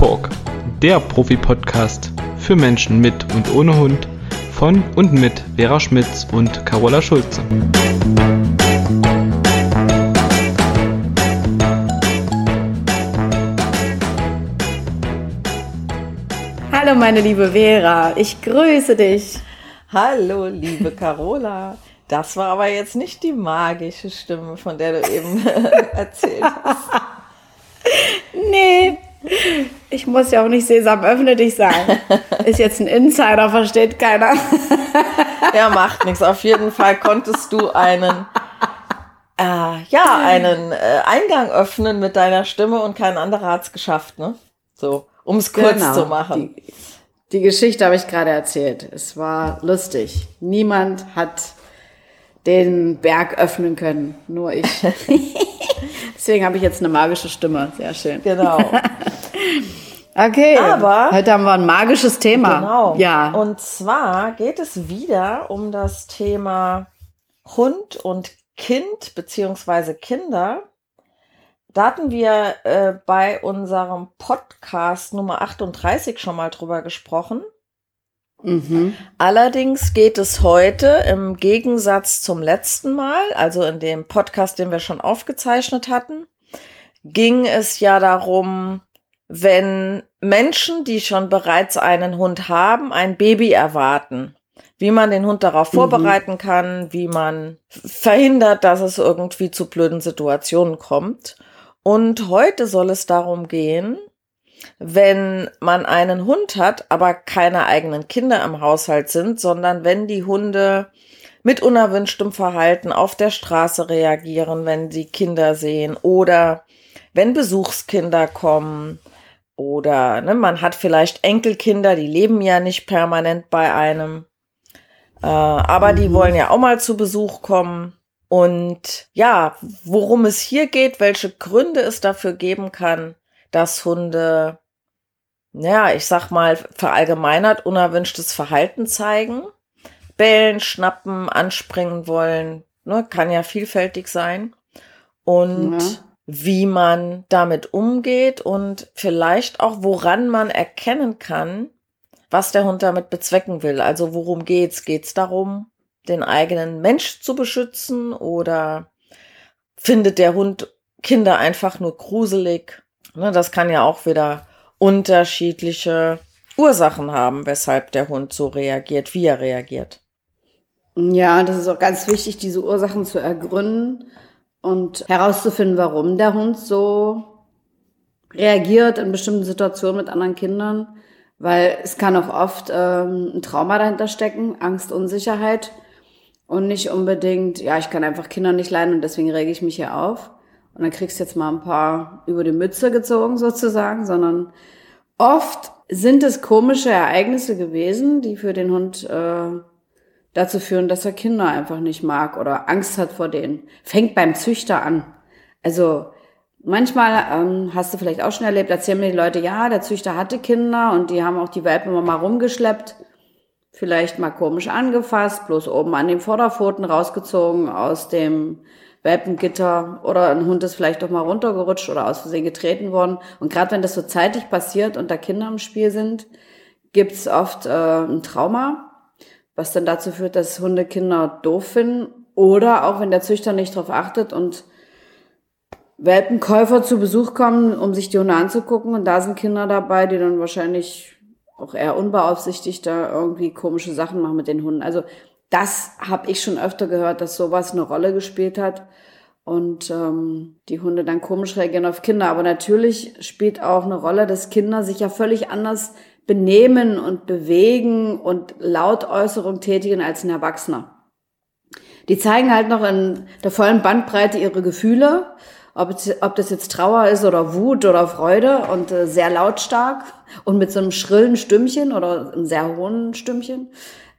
Talk, der Profi-Podcast für Menschen mit und ohne Hund von und mit Vera Schmitz und Carola Schulze. Hallo meine liebe Vera, ich grüße dich. Hallo liebe Carola. Das war aber jetzt nicht die magische Stimme, von der du eben erzählt hast. Nee, ich muss ja auch nicht Sesam, öffne dich sagen. Ist jetzt ein Insider, versteht keiner. Ja, macht nichts. Auf jeden Fall konntest du einen, äh, ja, einen äh, Eingang öffnen mit deiner Stimme und kein anderer hat's geschafft, ne? So, um es kurz Genau. zu machen. Die, die Geschichte habe ich gerade erzählt. Es war lustig. Niemand hat den Berg öffnen können, nur ich. Deswegen habe ich jetzt eine magische Stimme. Sehr schön. Genau. Okay, Aber- heute haben wir ein magisches Thema. Genau. Ja. Und zwar geht es wieder um das Thema Hund und Kind beziehungsweise Kinder. Da hatten wir äh, bei unserem Podcast Nummer 38 schon mal drüber gesprochen. Mhm. Allerdings geht es heute im Gegensatz zum letzten Mal, also in dem Podcast, den wir schon aufgezeichnet hatten, ging es ja darum, wenn Menschen, die schon bereits einen Hund haben, ein Baby erwarten, wie man den Hund darauf vorbereiten kann, wie man verhindert, dass es irgendwie zu blöden Situationen kommt. Und heute soll es darum gehen, wenn man einen Hund hat, aber keine eigenen Kinder im Haushalt sind, sondern wenn die Hunde mit unerwünschtem Verhalten auf der Straße reagieren, wenn sie Kinder sehen oder wenn Besuchskinder kommen oder ne, man hat vielleicht Enkelkinder, die leben ja nicht permanent bei einem, äh, aber die wollen ja auch mal zu Besuch kommen. Und ja, worum es hier geht, welche Gründe es dafür geben kann, dass Hunde, ja, ich sag mal, verallgemeinert unerwünschtes Verhalten zeigen. Bellen, schnappen, anspringen wollen, ne, kann ja vielfältig sein. Und Ja. Wie man damit umgeht und vielleicht auch, woran man erkennen kann, was der Hund damit bezwecken will. Also worum geht's? Geht's darum, den eigenen Mensch zu beschützen oder findet der Hund Kinder einfach nur gruselig? Ne, das kann ja auch wieder unterschiedliche Ursachen haben, weshalb der Hund so reagiert, wie er reagiert. Ja, das ist auch ganz wichtig, diese Ursachen zu ergründen und herauszufinden, warum der Hund so reagiert in bestimmten Situationen mit anderen Kindern, weil es kann auch oft ähm, ein Trauma dahinter stecken, Angst, Unsicherheit. Und nicht unbedingt, ja, ich kann einfach Kinder nicht leiden und deswegen rege ich mich hier auf. Und dann kriegst du jetzt mal ein paar über die Mütze gezogen sozusagen, sondern oft sind es komische Ereignisse gewesen, die für den Hund äh, dazu führen, dass er Kinder einfach nicht mag oder Angst hat vor denen. Fängt beim Züchter an. Also manchmal ähm, hast du vielleicht auch schon erlebt, erzählen mir die Leute, ja, der Züchter hatte Kinder und die haben auch die Welpen immer mal rumgeschleppt, vielleicht mal komisch angefasst, bloß oben an den Vorderpfoten rausgezogen aus dem Welpengitter oder ein Hund ist vielleicht doch mal runtergerutscht oder aus Versehen getreten worden. Und gerade wenn das so zeitig passiert und da Kinder im Spiel sind, gibt's oft äh, ein Trauma, was dann dazu führt, dass Hunde Kinder doof finden oder auch wenn der Züchter nicht darauf achtet und Welpenkäufer zu Besuch kommen, um sich die Hunde anzugucken und da sind Kinder dabei, die dann wahrscheinlich auch eher unbeaufsichtigt da irgendwie komische Sachen machen mit den Hunden. Also das habe ich schon öfter gehört, dass sowas eine Rolle gespielt hat und ähm, die Hunde dann komisch reagieren auf Kinder. Aber natürlich spielt auch eine Rolle, dass Kinder sich ja völlig anders benehmen und bewegen und Lautäußerung tätigen als ein Erwachsener. Die zeigen halt noch in der vollen Bandbreite ihre Gefühle, ob, ob das jetzt Trauer ist oder Wut oder Freude und äh, sehr lautstark und mit so einem schrillen Stimmchen oder einem sehr hohen Stimmchen.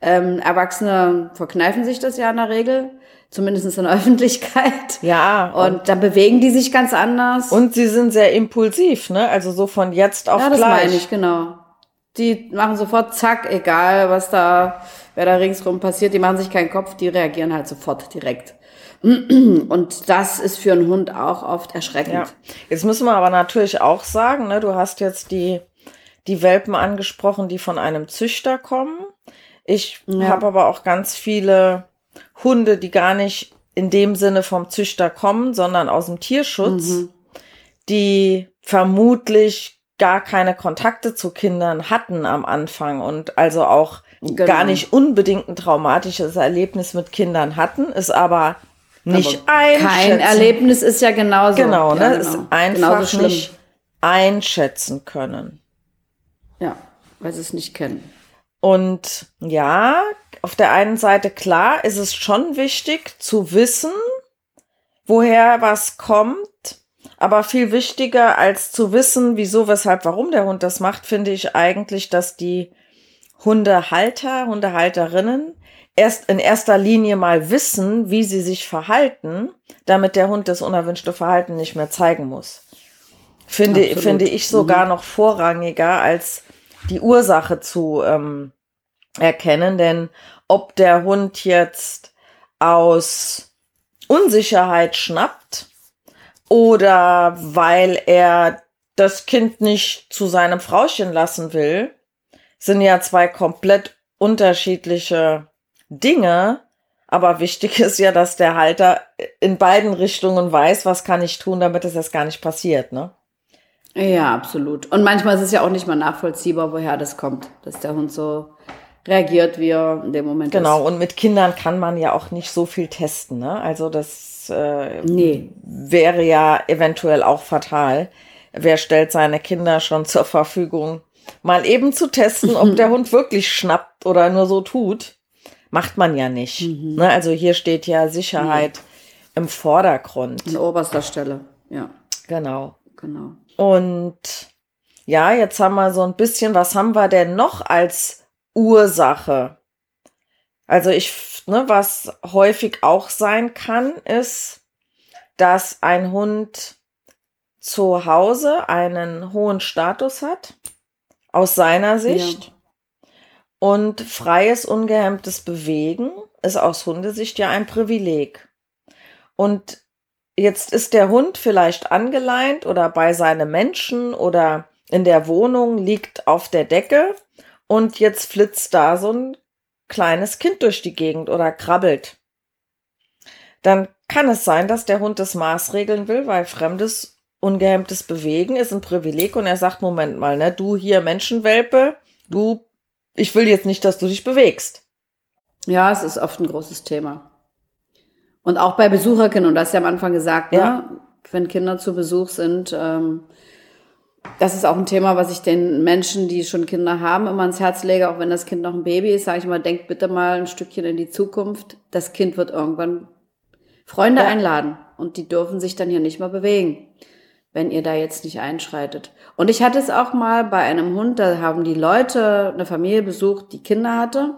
Ähm, Erwachsene verkneifen sich das ja in der Regel, zumindest in der Öffentlichkeit. Ja, Und dann bewegen die sich ganz anders. Und sie sind sehr impulsiv, ne? Also so von jetzt auf ja, das gleich. meine ich, genau. Die machen sofort zack, egal was da, wer da ringsrum passiert, die machen sich keinen Kopf, die reagieren halt sofort direkt. Und das ist für einen Hund auch oft erschreckend. Ja. Jetzt müssen wir aber natürlich auch sagen, ne, du hast jetzt die die Welpen angesprochen, die von einem Züchter kommen. Ich Ja. habe aber auch ganz viele Hunde, die gar nicht in dem Sinne vom Züchter kommen, sondern aus dem Tierschutz, Mhm. die vermutlich gar keine Kontakte zu Kindern hatten am Anfang und also auch Genau. gar nicht unbedingt ein traumatisches Erlebnis mit Kindern hatten, ist aber nicht einschätzen. Kein Erlebnis ist ja genauso. Genau, ne? Ja, Ist genau. einfach Genauso schlimm. nicht einschätzen können. Ja, weil sie es nicht kennen. Und ja, auf der einen Seite klar ist es schon wichtig zu wissen, woher was kommt. Aber viel wichtiger als zu wissen, wieso, weshalb, warum der Hund das macht, finde ich eigentlich, dass die Hundehalter, Hundehalterinnen erst in erster Linie mal wissen, wie sie sich verhalten, damit der Hund das unerwünschte Verhalten nicht mehr zeigen muss. Finde, Absolut. finde ich sogar noch vorrangiger als die Ursache zu ähm, erkennen, denn ob der Hund jetzt aus Unsicherheit schnappt oder weil er das Kind nicht zu seinem Frauchen lassen will, sind ja zwei komplett unterschiedliche Dinge. Aber wichtig ist ja, dass der Halter in beiden Richtungen weiß, was kann ich tun, damit es erst gar nicht passiert, ne? Ja, absolut. Und manchmal ist es ja auch nicht mal nachvollziehbar, woher das kommt, dass der Hund so reagiert, wie er in dem Moment Genau, ist. und mit Kindern kann man ja auch nicht so viel testen, ne? Also das äh, Nee. wäre ja eventuell auch fatal. Wer stellt seine Kinder schon zur Verfügung, mal eben zu testen, ob der Hund wirklich schnappt oder nur so tut? Macht man ja nicht. Ne? Also hier steht ja Sicherheit im Vordergrund. An oberster Stelle. Ja, Genau. genau. Und ja, jetzt haben wir so ein bisschen, was haben wir denn noch als Ursache? Also ich, ne, was häufig auch sein kann, ist, dass ein Hund zu Hause einen hohen Status hat, aus seiner Sicht. Und freies, ungehemmtes Bewegen ist aus Hundesicht ja ein Privileg. Und jetzt ist der Hund vielleicht angeleint oder bei seinem Menschen oder in der Wohnung liegt auf der Decke und jetzt flitzt da so ein kleines Kind durch die Gegend oder krabbelt. Dann kann es sein, dass der Hund das maßregeln will, weil fremdes, ungehemmtes Bewegen ist ein Privileg und er sagt, Moment mal, ne, du hier Menschenwelpe, du, ich will jetzt nicht, dass du dich bewegst. Ja, es ist oft ein großes Thema. Und auch bei Besucherkindern, und das hast du ja am Anfang gesagt, Ja. ne? wenn Kinder zu Besuch sind, ähm, das ist auch ein Thema, was ich den Menschen, die schon Kinder haben, immer ans Herz lege, auch wenn das Kind noch ein Baby ist, sage ich mal, denkt bitte mal ein Stückchen in die Zukunft. Das Kind wird irgendwann Freunde Ja. einladen und die dürfen sich dann hier nicht mehr bewegen, wenn ihr da jetzt nicht einschreitet. Und ich hatte es auch mal bei einem Hund, da haben die Leute eine Familie besucht, die Kinder hatte.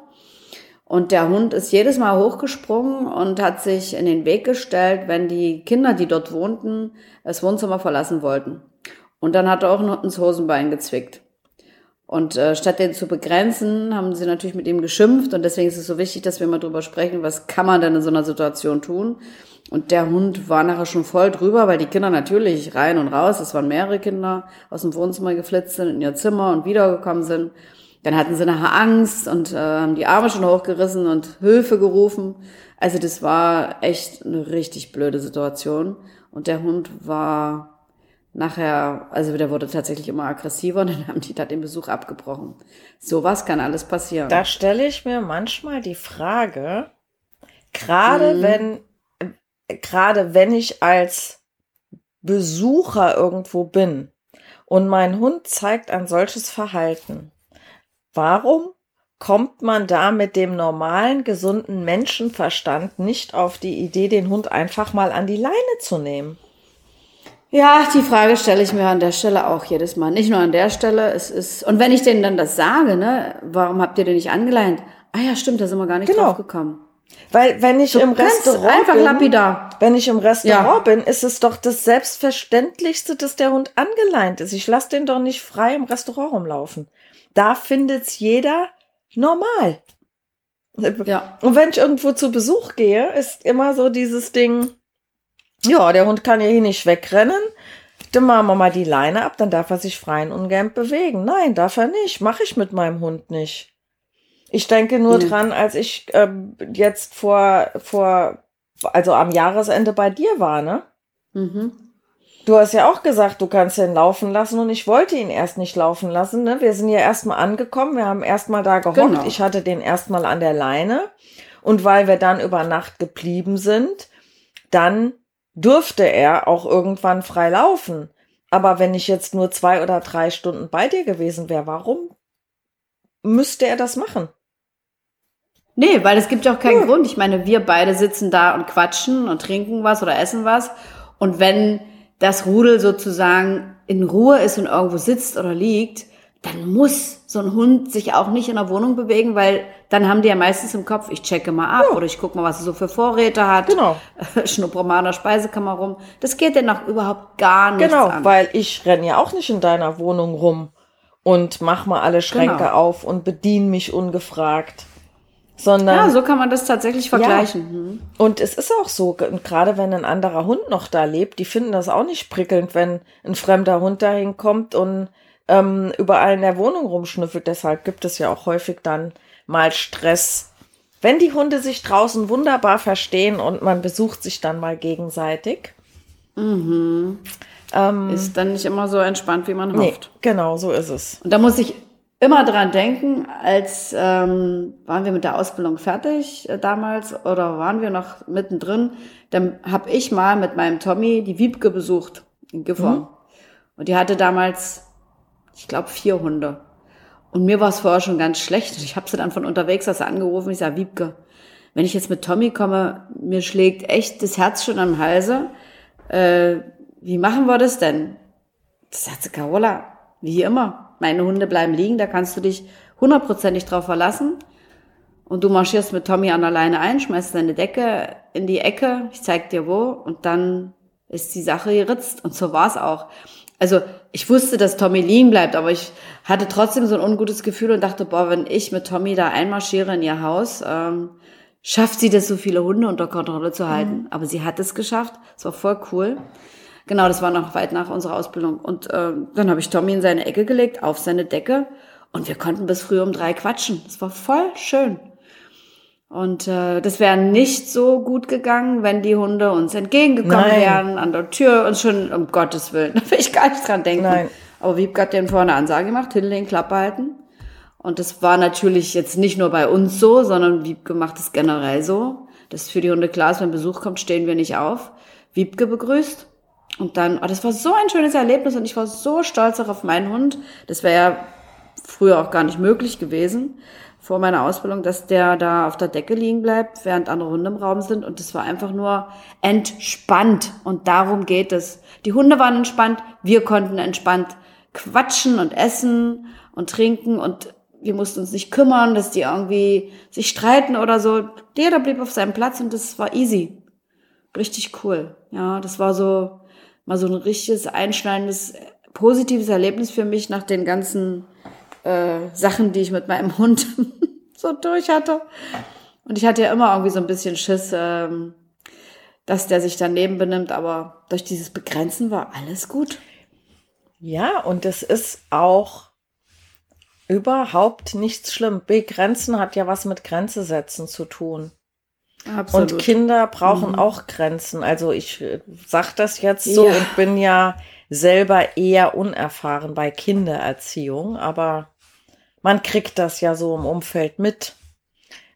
Und der Hund ist jedes Mal hochgesprungen und hat sich in den Weg gestellt, wenn die Kinder, die dort wohnten, das Wohnzimmer verlassen wollten. Und dann hat er auch noch ins Hosenbein gezwickt. Und äh, statt den zu begrenzen, haben sie natürlich mit ihm geschimpft. Und deswegen ist es so wichtig, dass wir mal drüber sprechen, was kann man denn in so einer Situation tun. Und der Hund war nachher schon voll drüber, weil die Kinder natürlich rein und raus, es waren mehrere Kinder, aus dem Wohnzimmer geflitzt sind, in ihr Zimmer und wiedergekommen sind. Dann hatten sie nachher Angst und äh, haben die Arme schon hochgerissen und Hilfe gerufen. Also das war echt eine richtig blöde Situation. Und der Hund war nachher, also der wurde tatsächlich immer aggressiver und dann haben die da den Besuch abgebrochen. Sowas kann alles passieren. Da stelle ich mir manchmal die Frage, gerade wenn, äh, gerade wenn ich als Besucher irgendwo bin und mein Hund zeigt ein solches Verhalten, warum kommt man da mit dem normalen, gesunden Menschenverstand nicht auf die Idee, den Hund einfach mal an die Leine zu nehmen? Ja, die Frage stelle ich mir an der Stelle auch jedes Mal. Nicht nur an der Stelle, es ist, und wenn ich denen dann das sage, ne, warum habt ihr den nicht angeleint? Ah ja, stimmt, da sind wir gar nicht Genau. drauf gekommen. Weil wenn ich So im Restaurant einfach bin, lapidar. wenn ich im Restaurant Ja. bin, ist es doch das Selbstverständlichste, dass der Hund angeleint ist. Ich lasse den doch nicht frei im Restaurant rumlaufen. Da findet's jeder normal. Ja. Und wenn ich irgendwo zu Besuch gehe, ist immer so dieses Ding, ja, der Hund kann ja hier nicht wegrennen. dann machen wir mal die Leine ab, dann darf er sich frei und ungern bewegen. Nein, darf er nicht. Mache ich mit meinem Hund nicht. Ich denke nur Nee. dran, als ich ähm, jetzt vor, vor, also am Jahresende bei dir war, ne? Mhm. Du hast ja auch gesagt, du kannst ihn laufen lassen und ich wollte ihn erst nicht laufen lassen. Ne? Wir sind ja erstmal angekommen, wir haben erstmal da gehockt. Genau. Ich hatte den erstmal an der Leine und weil wir dann über Nacht geblieben sind, dann durfte er auch irgendwann frei laufen. Aber wenn ich jetzt nur zwei oder drei Stunden bei dir gewesen wäre, warum müsste er das machen? Nee, weil es gibt ja auch keinen Grund. Ich meine, wir beide sitzen da und quatschen und trinken was oder essen was. Und wenn das Rudel sozusagen in Ruhe ist und irgendwo sitzt oder liegt, dann muss so ein Hund sich auch nicht in der Wohnung bewegen, weil dann haben die ja meistens im Kopf, ich checke mal ab oder ich gucke mal, was er so für Vorräte hat. Genau. Schnuppere mal in der Speisekammer rum. Das geht denn auch überhaupt gar nicht Genau, an. weil ich renn ja auch nicht in deiner Wohnung rum und mach mal alle Schränke Genau. auf und bediene mich ungefragt. Sondern ja, so kann man das tatsächlich vergleichen. Hm. Und es ist auch so, gerade wenn ein anderer Hund noch da lebt, die finden das auch nicht prickelnd, wenn ein fremder Hund dahin kommt und ähm, überall in der Wohnung rumschnüffelt. Deshalb gibt es ja auch häufig dann mal Stress. Wenn die Hunde sich draußen wunderbar verstehen und man besucht sich dann mal gegenseitig. Ähm, Ist dann nicht immer so entspannt, wie man nee, hofft. genau, so ist es. Und da muss ich immer dran denken, als ähm, waren wir mit der Ausbildung fertig äh, damals oder waren wir noch mittendrin, dann habe ich mal mit meinem Tommy die Wiebke besucht in Gifhorn. Und die hatte damals, ich glaube, vier Hunde. Und mir war es vorher schon ganz schlecht. Ich habe sie dann von unterwegs aus angerufen. Ich sage, Wiebke, wenn ich jetzt mit Tommy komme, mir schlägt echt das Herz schon am Halse. Äh, wie machen wir das denn? Das sagt sie, Carola, wie immer. Meine Hunde bleiben liegen, da kannst du dich hundertprozentig drauf verlassen. Und du marschierst mit Tommy an der Leine ein, schmeißt deine Decke in die Ecke, ich zeig dir wo, und dann ist die Sache geritzt. Und so war's auch. Also ich wusste, dass Tommy liegen bleibt, aber ich hatte trotzdem so ein ungutes Gefühl und dachte, boah, wenn ich mit Tommy da einmarschiere in ihr Haus, ähm, schafft sie das, so viele Hunde unter Kontrolle zu halten. Aber sie hat es geschafft. Es war voll cool. Genau, das war noch weit nach unserer Ausbildung. Und äh, dann habe ich Tommy in seine Ecke gelegt, auf seine Decke. Und wir konnten bis früh um drei quatschen. Das war voll schön. Und äh, das wäre nicht so gut gegangen, wenn die Hunde uns entgegengekommen Nein. wären, an der Tür und schon, um Gottes Willen, da will ich gar nicht dran denken. Nein. Aber Wiebke hat denen vorne eine Ansage gemacht, hinlegen, Klappe halten. Und das war natürlich jetzt nicht nur bei uns so, sondern Wiebke macht es generell so. Das ist für die Hunde klar ist, wenn Besuch kommt, stehen wir nicht auf. Wiebke begrüßt. Und dann, oh, das war so ein schönes Erlebnis und ich war so stolz auch auf meinen Hund. Das wäre ja früher auch gar nicht möglich gewesen vor meiner Ausbildung, dass der da auf der Decke liegen bleibt, während andere Hunde im Raum sind. Und das war einfach nur entspannt. Und darum geht es. Die Hunde waren entspannt, wir konnten entspannt quatschen und essen und trinken und wir mussten uns nicht kümmern, dass die irgendwie sich streiten oder so. Jeder blieb auf seinem Platz und das war easy. Richtig cool. Ja, das war so mal so ein richtiges, einschneidendes, positives Erlebnis für mich nach den ganzen äh, Sachen, die ich mit meinem Hund so durch hatte. Und ich hatte ja immer irgendwie so ein bisschen Schiss, ähm, dass der sich daneben benimmt, aber durch dieses Begrenzen war alles gut. Ja, und es ist auch überhaupt nichts schlimm. Begrenzen hat ja was mit Grenze setzen zu tun. Absolut. Und Kinder brauchen auch Grenzen. Also ich äh, sag das jetzt so Ja. und bin ja selber eher unerfahren bei Kindererziehung, aber man kriegt das ja so im Umfeld mit.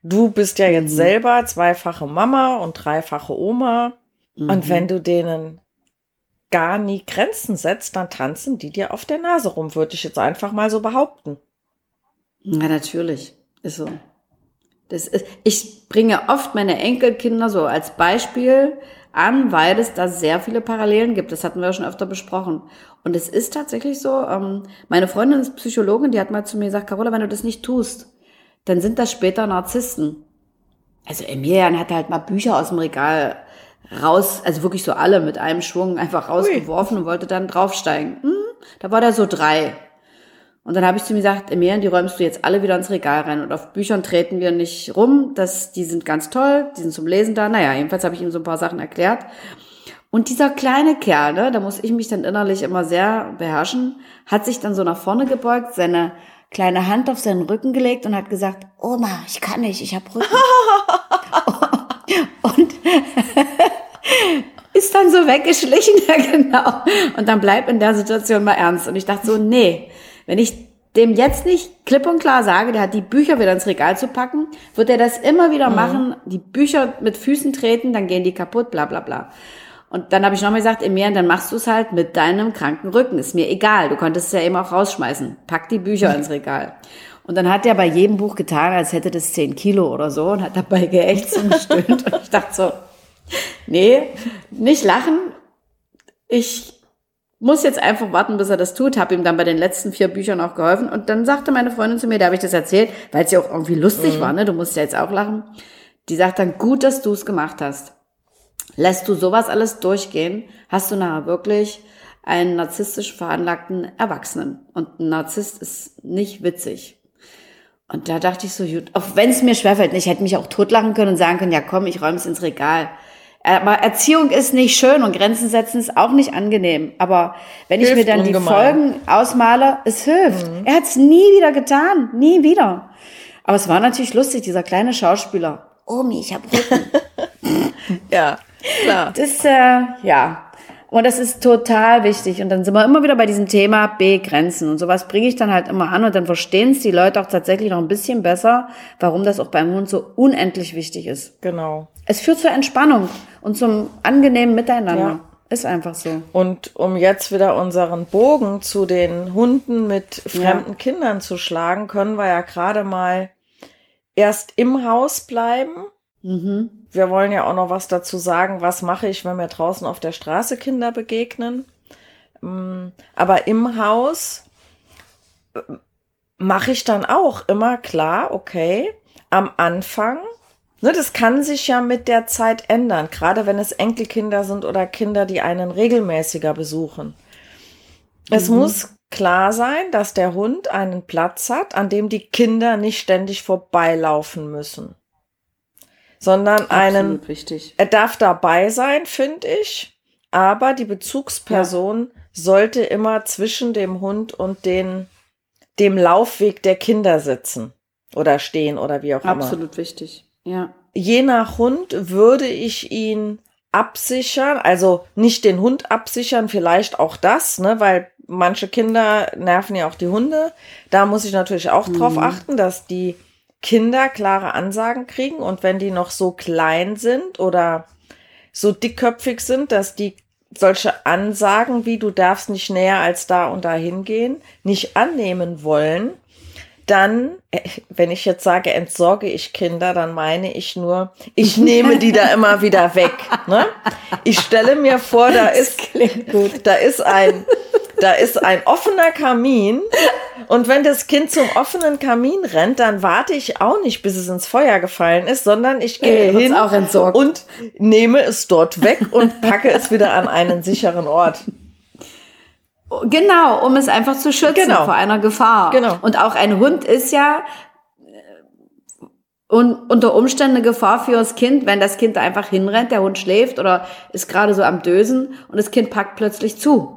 Du bist ja jetzt selber zweifache Mama und dreifache Oma. Und wenn du denen gar nie Grenzen setzt, dann tanzen die dir auf der Nase rum, würde ich jetzt einfach mal so behaupten. Ja, natürlich. Ist so. Das ist, ich bringe oft meine Enkelkinder so als Beispiel an, weil es da sehr viele Parallelen gibt. Das hatten wir ja schon öfter besprochen. Und es ist tatsächlich so, ähm, meine Freundin ist Psychologin, die hat mal zu mir gesagt, Carola, wenn du das nicht tust, dann sind das später Narzissten. Also Emilian hat halt mal Bücher aus dem Regal raus, also wirklich so alle mit einem Schwung einfach rausgeworfen und wollte dann draufsteigen. Hm, da war der so drei. Und dann habe ich zu ihm gesagt, Emilian, die räumst du jetzt alle wieder ins Regal rein. Und auf Büchern treten wir nicht rum. Das, die sind ganz toll, die sind zum Lesen da. Naja, jedenfalls habe ich ihm so ein paar Sachen erklärt. Und dieser kleine Kerl, ne, da muss ich mich dann innerlich immer sehr beherrschen, hat sich dann so nach vorne gebeugt, seine kleine Hand auf seinen Rücken gelegt und hat gesagt, Oma, ich kann nicht, ich hab Rücken. und ist dann so weggeschlichen, ja genau. Und dann bleib in der Situation mal ernst. Und ich dachte so, nee, wenn ich dem jetzt nicht klipp und klar sage, der hat die Bücher wieder ins Regal zu packen, wird er das immer wieder mhm. machen, die Bücher mit Füßen treten, dann gehen die kaputt, bla bla bla. Und dann habe ich nochmal gesagt, Emir, dann machst du es halt mit deinem kranken Rücken. Ist mir egal. Du konntest es ja eben auch rausschmeißen. Pack die Bücher ins Regal. Und dann hat er bei jedem Buch getan, als hätte das zehn Kilo oder so und hat dabei geächtzt und gestöhnt. und ich dachte so, nee, nicht lachen. Ich muss jetzt einfach warten, bis er das tut. Habe ihm dann bei den letzten vier Büchern auch geholfen. Und dann sagte meine Freundin zu mir, da habe ich das erzählt, weil es ja auch irgendwie lustig mhm. war, ne? Du musst ja jetzt auch lachen. Die sagt dann, gut, dass du es gemacht hast. Lässt du sowas alles durchgehen, hast du nachher wirklich einen narzisstisch veranlagten Erwachsenen. Und ein Narzisst ist nicht witzig. Und da dachte ich so, gut, auch wenn es mir schwerfällt, ich hätte mich auch totlachen können und sagen können, ja komm, ich räume es ins Regal. Aber Erziehung ist nicht schön und Grenzen setzen ist auch nicht angenehm. Aber wenn hilft ich mir dann ungemein. die Folgen ausmale, es hilft. Mhm. Er hat es nie wieder getan, nie wieder. Aber es war natürlich lustig, dieser kleine Schauspieler. Omi, ich hab Rücken. ja, klar. Das, äh, ja. Und das ist total wichtig. Und dann sind wir immer wieder bei diesem Thema Begrenzen. Und sowas bringe ich dann halt immer an und dann verstehen es die Leute auch tatsächlich noch ein bisschen besser, warum das auch beim Hund so unendlich wichtig ist. Genau. Es führt zur Entspannung und zum angenehmen Miteinander. Ja. Ist einfach so. Und um jetzt wieder unseren Bogen zu den Hunden mit fremden ja. Kindern zu schlagen, können wir ja gerade mal erst im Haus bleiben. Mhm wir wollen ja auch noch was dazu sagen, was mache ich, wenn mir draußen auf der Straße Kinder begegnen. Mm, aber im Haus äh, mache ich dann auch immer klar, okay, am Anfang, ne, das kann sich ja mit der Zeit ändern, gerade wenn es Enkelkinder sind oder Kinder, die einen regelmäßiger besuchen. Es mhm. muss klar sein, dass der Hund einen Platz hat, an dem die Kinder nicht ständig vorbeilaufen müssen sondern Absolut einen. Wichtig. Er darf dabei sein, finde ich, aber die Bezugsperson ja. sollte immer zwischen dem Hund und den, dem Laufweg der Kinder sitzen oder stehen oder wie auch Absolut immer. Absolut wichtig, ja. Je nach Hund würde ich ihn absichern, also nicht den Hund absichern, vielleicht auch das, ne, weil manche Kinder nerven ja auch die Hunde. Da muss ich natürlich auch mhm. drauf achten, dass die Kinder klare Ansagen kriegen und wenn die noch so klein sind oder so dickköpfig sind, dass die solche Ansagen wie du darfst nicht näher als da und da hingehen, nicht annehmen wollen, dann, äh, wenn ich jetzt sage, entsorge ich Kinder, dann meine ich nur, ich nehme die da immer wieder weg. Ne? Ich stelle mir vor, da ist, da ist ein, da ist ein offener Kamin und wenn das Kind zum offenen Kamin rennt, dann warte ich auch nicht, bis es ins Feuer gefallen ist, sondern ich gehe hin und nehme es dort weg und packe es wieder an einen sicheren Ort. Genau, um es einfach zu schützen genau. vor einer Gefahr. Genau. Und auch ein Hund ist ja äh, und unter Umständen eine Gefahr für das Kind, wenn das Kind da einfach hinrennt, der Hund schläft oder ist gerade so am Dösen und das Kind packt plötzlich zu.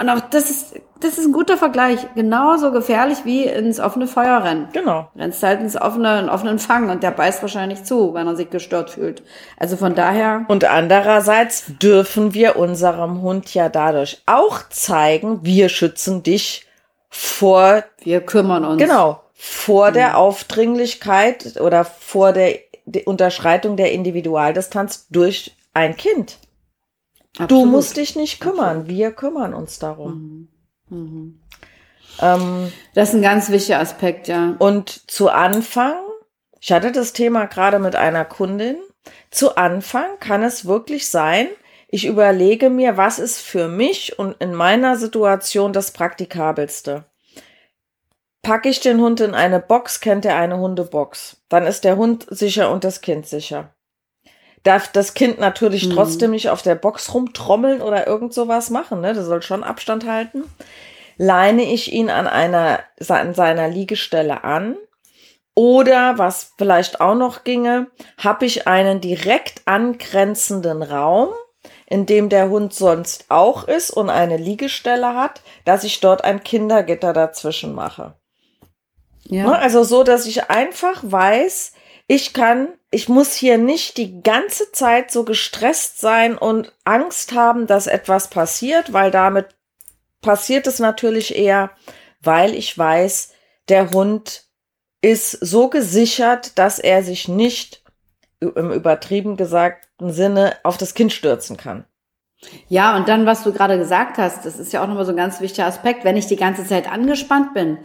Und auch das ist, das ist ein guter Vergleich. Genauso gefährlich wie ins offene Feuer rennen. Genau. Rennst halt ins offene, in offenen Fang und der beißt wahrscheinlich zu, wenn er sich gestört fühlt. Also von daher. Und andererseits dürfen wir unserem Hund ja dadurch auch zeigen, wir schützen dich vor. Wir kümmern uns. Genau. Vor mhm. der Aufdringlichkeit oder vor der Unterschreitung der Individualdistanz durch ein Kind. Absolut. Du musst dich nicht kümmern, Absolut. wir kümmern uns darum. Mhm. Mhm. Ähm, das ist ein ganz wichtiger Aspekt, ja. Und zu Anfang, ich hatte das Thema gerade mit einer Kundin, zu Anfang kann es wirklich sein, ich überlege mir, was ist für mich und in meiner Situation das Praktikabelste. Packe ich den Hund in eine Box, kennt er eine Hundebox. Dann ist der Hund sicher und das Kind sicher darf das Kind natürlich mhm. trotzdem nicht auf der Box rumtrommeln oder irgend sowas machen. Ne? Das soll schon Abstand halten. Leine ich ihn an einer, an seiner Liegestelle an. Oder was vielleicht auch noch ginge, habe ich einen direkt angrenzenden Raum, in dem der Hund sonst auch ist und eine Liegestelle hat, dass ich dort ein Kindergitter dazwischen mache. Ja. Ne, also so, dass ich einfach weiß, ich kann, ich muss hier nicht die ganze Zeit so gestresst sein und Angst haben, dass etwas passiert, weil damit passiert es natürlich eher, weil ich weiß, der Hund ist so gesichert, dass er sich nicht im übertrieben gesagten Sinne auf das Kind stürzen kann. Ja, und dann, was du gerade gesagt hast, das ist ja auch nochmal so ein ganz wichtiger Aspekt, wenn ich die ganze Zeit angespannt bin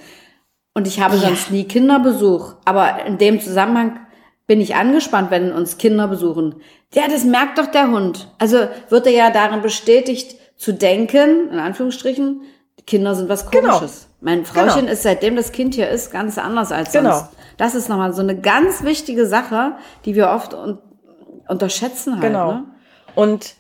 und ich habe ja. sonst nie Kinderbesuch, aber in dem Zusammenhang bin ich angespannt, wenn uns Kinder besuchen. Ja, das merkt doch der Hund. Also wird er ja darin bestätigt zu denken, in Anführungsstrichen, Kinder sind was genau. Komisches. Genau. Mein Frauchen genau. ist seitdem das Kind hier ist ganz anders als genau. sonst. Das ist nochmal so eine ganz wichtige Sache, die wir oft un unterschätzen halt. Genau. Ne? Und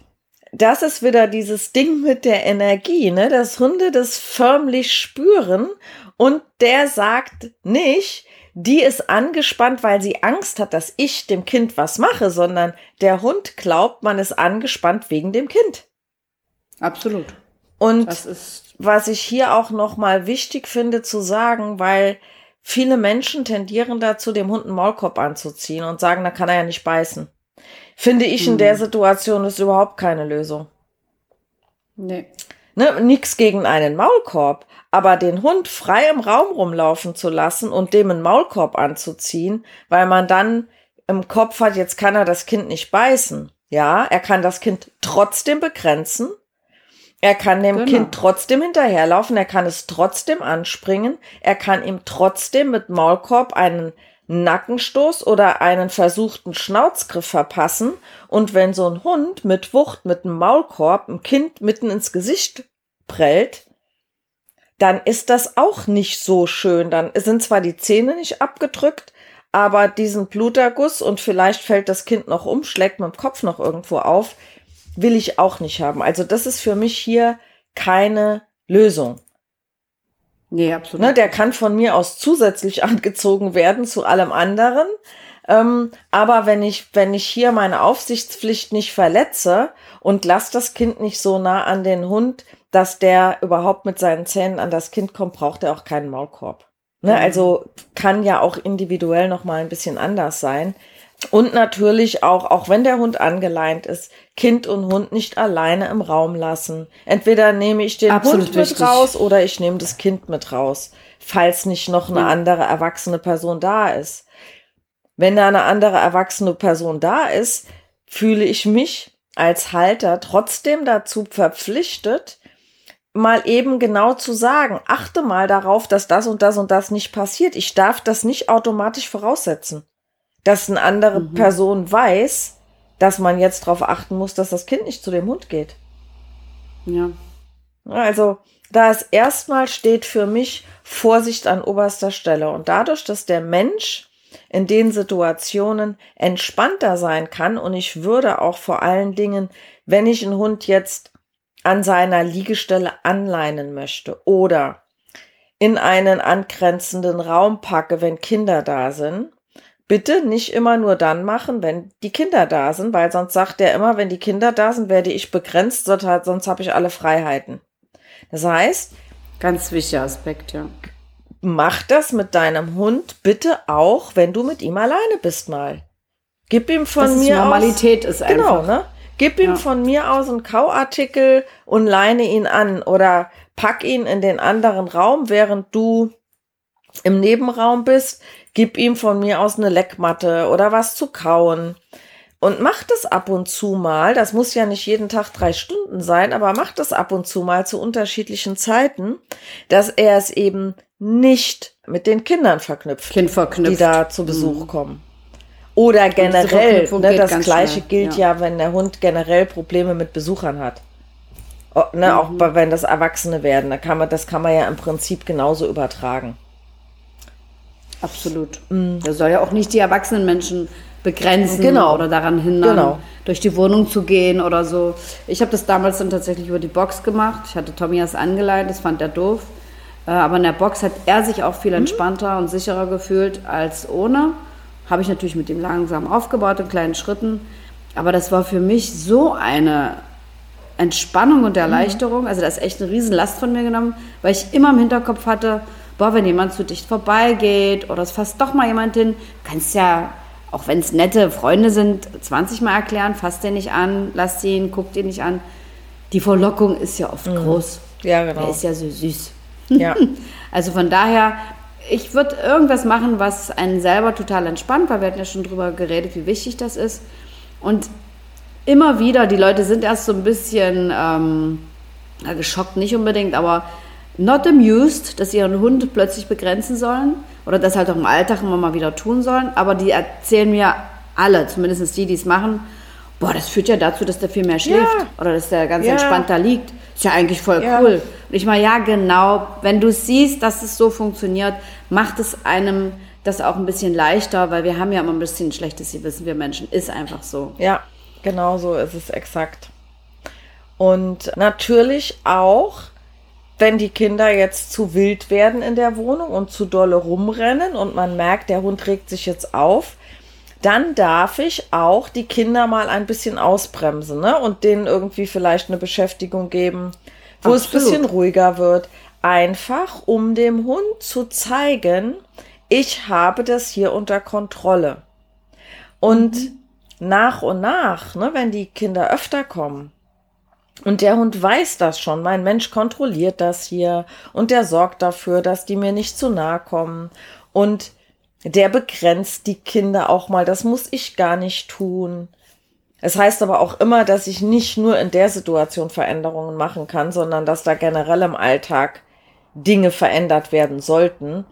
das ist wieder dieses Ding mit der Energie, ne? Dass Hunde das förmlich spüren und der sagt nicht, die ist angespannt, weil sie Angst hat, dass ich dem Kind was mache, sondern der Hund glaubt, man ist angespannt wegen dem Kind. Absolut. Und was ich hier auch noch mal wichtig finde zu sagen, weil viele Menschen tendieren dazu, dem Hund einen Maulkorb anzuziehen und sagen, da kann er ja nicht beißen. Finde ich in der hm. Situation ist überhaupt keine Lösung. Nee. Ne, nix gegen einen Maulkorb, aber den Hund frei im Raum rumlaufen zu lassen und dem einen Maulkorb anzuziehen, weil man dann im Kopf hat, jetzt kann er das Kind nicht beißen. Ja, er kann das Kind trotzdem begrenzen. Er kann dem genau. Kind trotzdem hinterherlaufen, er kann es trotzdem anspringen, er kann ihm trotzdem mit Maulkorb einen Nackenstoß oder einen versuchten Schnauzgriff verpassen. Und wenn so ein Hund mit Wucht, mit einem Maulkorb, ein Kind mitten ins Gesicht prellt, dann ist das auch nicht so schön. Dann sind zwar die Zähne nicht abgedrückt, aber diesen Bluterguss und vielleicht fällt das Kind noch um, schlägt mit dem Kopf noch irgendwo auf, will ich auch nicht haben. Also das ist für mich hier keine Lösung. Nee, absolut. Ne, der kann von mir aus zusätzlich angezogen werden zu allem anderen. Ähm, aber wenn ich, wenn ich hier meine Aufsichtspflicht nicht verletze und lasse das Kind nicht so nah an den Hund, dass der überhaupt mit seinen Zähnen an das Kind kommt, braucht er auch keinen Maulkorb. Ne? Mhm. Also kann ja auch individuell noch mal ein bisschen anders sein. Und natürlich auch, auch wenn der Hund angeleint ist, Kind und Hund nicht alleine im Raum lassen. Entweder nehme ich den Absolut Hund mit raus oder ich nehme das Kind mit raus, falls nicht noch eine ja. andere erwachsene Person da ist. Wenn da eine andere erwachsene Person da ist, fühle ich mich als Halter trotzdem dazu verpflichtet, mal eben genau zu sagen, achte mal darauf, dass das und das und das nicht passiert. Ich darf das nicht automatisch voraussetzen, dass eine andere mhm. Person weiß, dass man jetzt darauf achten muss, dass das Kind nicht zu dem Hund geht. Ja. Also, da es erstmal steht für mich Vorsicht an oberster Stelle und dadurch, dass der Mensch in den Situationen entspannter sein kann und ich würde auch vor allen Dingen, wenn ich einen Hund jetzt an seiner Liegestelle anleinen möchte oder in einen angrenzenden Raum packe, wenn Kinder da sind, bitte nicht immer nur dann machen, wenn die Kinder da sind, weil sonst sagt er immer, wenn die Kinder da sind, werde ich begrenzt, sonst habe ich alle Freiheiten. Das heißt, ganz wichtiger Aspekt, ja. Mach das mit deinem Hund bitte auch, wenn du mit ihm alleine bist mal. Gib ihm von das mir Normalität aus, ist einfach. Genau, ne? Gib ihm ja. von mir aus einen Kauartikel und leine ihn an oder pack ihn in den anderen Raum, während du im Nebenraum bist. Gib ihm von mir aus eine Leckmatte oder was zu kauen. Und mach das ab und zu mal. Das muss ja nicht jeden Tag drei Stunden sein, aber mach das ab und zu mal zu unterschiedlichen Zeiten, dass er es eben nicht mit den Kindern verknüpft, kind verknüpft. die da zu Besuch mhm. kommen. Oder generell, ne, das gleiche schnell. gilt ja. ja. wenn der Hund generell Probleme mit Besuchern hat. O, ne, mhm. Auch bei, wenn das Erwachsene werden, da kann man, das kann man ja im Prinzip genauso übertragen. Absolut. Mhm. Das soll ja auch nicht die erwachsenen Menschen begrenzen genau. oder daran hindern, genau. durch die Wohnung zu gehen oder so. Ich habe das damals dann tatsächlich über die Box gemacht. Ich hatte Tomias angeleitet, das fand er doof. Äh, aber in der Box hat er sich auch viel mhm. entspannter mhm. und sicherer gefühlt als ohne. Habe ich natürlich mit ihm langsam aufgebaut in kleinen Schritten. Aber das war für mich so eine Entspannung und Erleichterung. Also da ist echt eine riesen Last von mir genommen, weil ich immer im Hinterkopf hatte, boah, wenn jemand zu dicht vorbeigeht oder es fasst doch mal jemand hin, kannst ja, auch wenn es nette Freunde sind, 20 Mal erklären, fasst den nicht an, lass ihn, guck den nicht an. Die Verlockung ist ja oft mhm. groß. Ja, genau. Der ist ja so süß. Ja. also von daher, ich würde irgendwas machen, was einen selber total entspannt, weil wir hatten ja schon drüber geredet, wie wichtig das ist. Und immer wieder, die Leute sind erst so ein bisschen ähm, geschockt, nicht unbedingt, aber not amused, dass sie ihren Hund plötzlich begrenzen sollen oder das halt auch im Alltag immer mal wieder tun sollen. Aber die erzählen mir alle, zumindest die, die es machen, boah, das führt ja dazu, dass der viel mehr schläft ja. oder dass der ganz ja. entspannt da liegt. Ist ja eigentlich voll ja. cool. Und ich meine, ja, genau, wenn du siehst, dass es so funktioniert, macht es einem das auch ein bisschen leichter, weil wir haben ja immer ein bisschen schlechtes Gewissen, wir Menschen, ist einfach so. Ja, genau so ist es exakt. Und natürlich auch, wenn die Kinder jetzt zu wild werden in der Wohnung und zu dolle rumrennen und man merkt, der Hund regt sich jetzt auf, dann darf ich auch die Kinder mal ein bisschen ausbremsen ne? und denen irgendwie vielleicht eine Beschäftigung geben, wo Absolut. es ein bisschen ruhiger wird. Einfach, um dem Hund zu zeigen, ich habe das hier unter Kontrolle. Und mhm. nach und nach, ne, wenn die Kinder öfter kommen, und der Hund weiß das schon. Mein Mensch kontrolliert das hier und der sorgt dafür, dass die mir nicht zu nahe kommen. Und der begrenzt die Kinder auch mal. Das muss ich gar nicht tun. Es heißt aber auch immer, dass ich nicht nur in der Situation Veränderungen machen kann, sondern dass da generell im Alltag Dinge verändert werden sollten.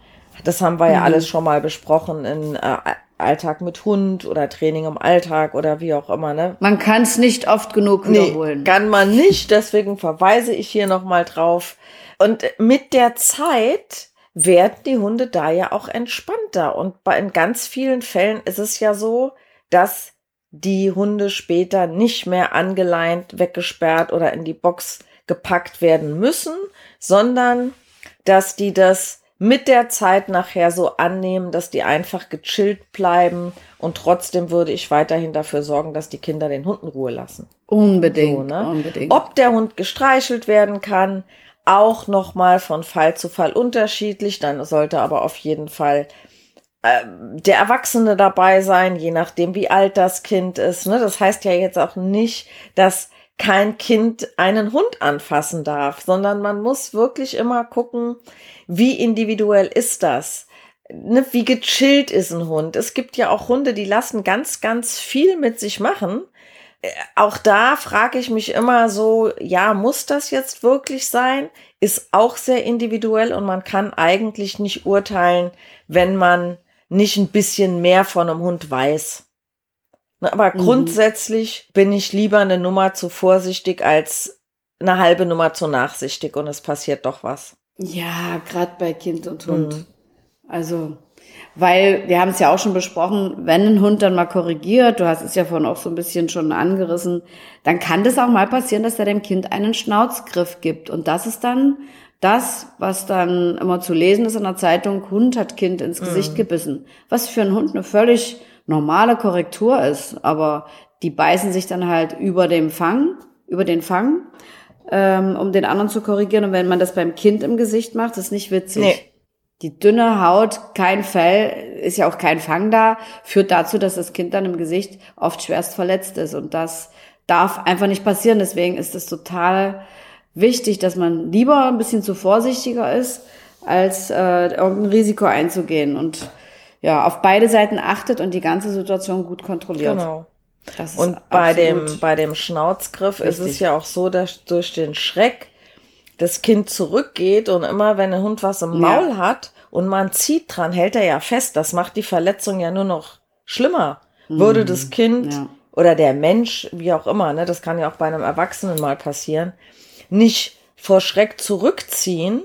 Das haben wir mhm. ja alles schon mal besprochen in äh, Alltag mit Hund oder Training im Alltag oder wie auch immer. Ne? Man kann es nicht oft genug wiederholen. Nee, kann man nicht, deswegen verweise ich hier nochmal drauf. Und mit der Zeit werden die Hunde da ja auch entspannter. Und bei, in ganz vielen Fällen ist es ja so, dass die Hunde später nicht mehr angeleint, weggesperrt oder in die Box gepackt werden müssen, sondern dass die das mit der Zeit nachher so annehmen, dass die einfach gechillt bleiben und trotzdem würde ich weiterhin dafür sorgen, dass die Kinder den Hunden Ruhe lassen. Unbedingt, so, ne? unbedingt. Ob der Hund gestreichelt werden kann, auch nochmal von Fall zu Fall unterschiedlich. Dann sollte aber auf jeden Fall der Erwachsene dabei sein, je nachdem, wie alt das Kind ist. Ne? Das heißt ja jetzt auch nicht, dass kein Kind einen Hund anfassen darf, sondern man muss wirklich immer gucken, wie individuell ist das? Ne, wie gechillt ist ein Hund? Es gibt ja auch Hunde, die lassen ganz, ganz viel mit sich machen auch da frage ich mich immer so, ja, muss das jetzt wirklich sein? Ist auch sehr individuell und man kann eigentlich nicht urteilen, wenn man nicht ein bisschen mehr von einem Hund weiß. Aber mhm. grundsätzlich bin ich lieber eine Nummer zu vorsichtig als eine halbe Nummer zu nachsichtig und es passiert doch was. Ja, gerade bei Kind und Hund. Mhm. Also weil wir haben es ja auch schon besprochen, wenn ein Hund dann mal korrigiert, du hast es ja vorhin auch so ein bisschen schon angerissen, dann kann das auch mal passieren, dass er dem Kind einen Schnauzgriff gibt. Und das ist dann das, was dann immer zu lesen ist in der Zeitung, Hund hat Kind ins Gesicht mhm. gebissen. Was für einen Hund eine völlig normale Korrektur ist. Aber die beißen sich dann halt über dem Fang, über den Fang, ähm, um den anderen zu korrigieren. Und wenn man das beim Kind im Gesicht macht, ist nicht witzig. Nee die dünne Haut, kein Fell, ist ja auch kein Fang da, führt dazu, dass das Kind dann im Gesicht oft schwerst verletzt ist. Und das darf einfach nicht passieren. Deswegen ist es total wichtig, dass man lieber ein bisschen zu vorsichtiger ist, als äh, irgendein Risiko einzugehen und ja, auf beide Seiten achtet und die ganze Situation gut kontrolliert. Genau. und bei dem, bei dem Schnauzgriff richtig. ist es ja auch so, dass durch den Schreck das Kind zurückgeht und immer wenn ein Hund was im Maul ja. hat und man zieht dran, hält er ja fest. Das macht die Verletzung ja nur noch schlimmer. Mhm. Würde das Kind ja. oder der Mensch, wie auch immer, ne, das kann ja auch bei einem Erwachsenen mal passieren, nicht vor Schreck zurückziehen,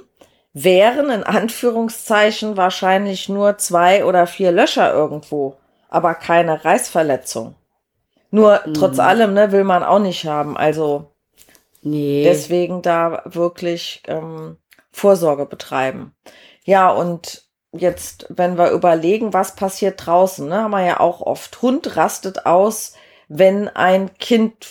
wären in Anführungszeichen wahrscheinlich nur zwei oder vier Löcher irgendwo, aber keine Reißverletzung. Nur mhm. trotz allem, ne, will man auch nicht haben. Also Nee. Deswegen da wirklich ähm, Vorsorge betreiben. Ja, und jetzt, wenn wir überlegen, was passiert draußen, ne, haben wir ja auch oft. Hund rastet aus, wenn ein Kind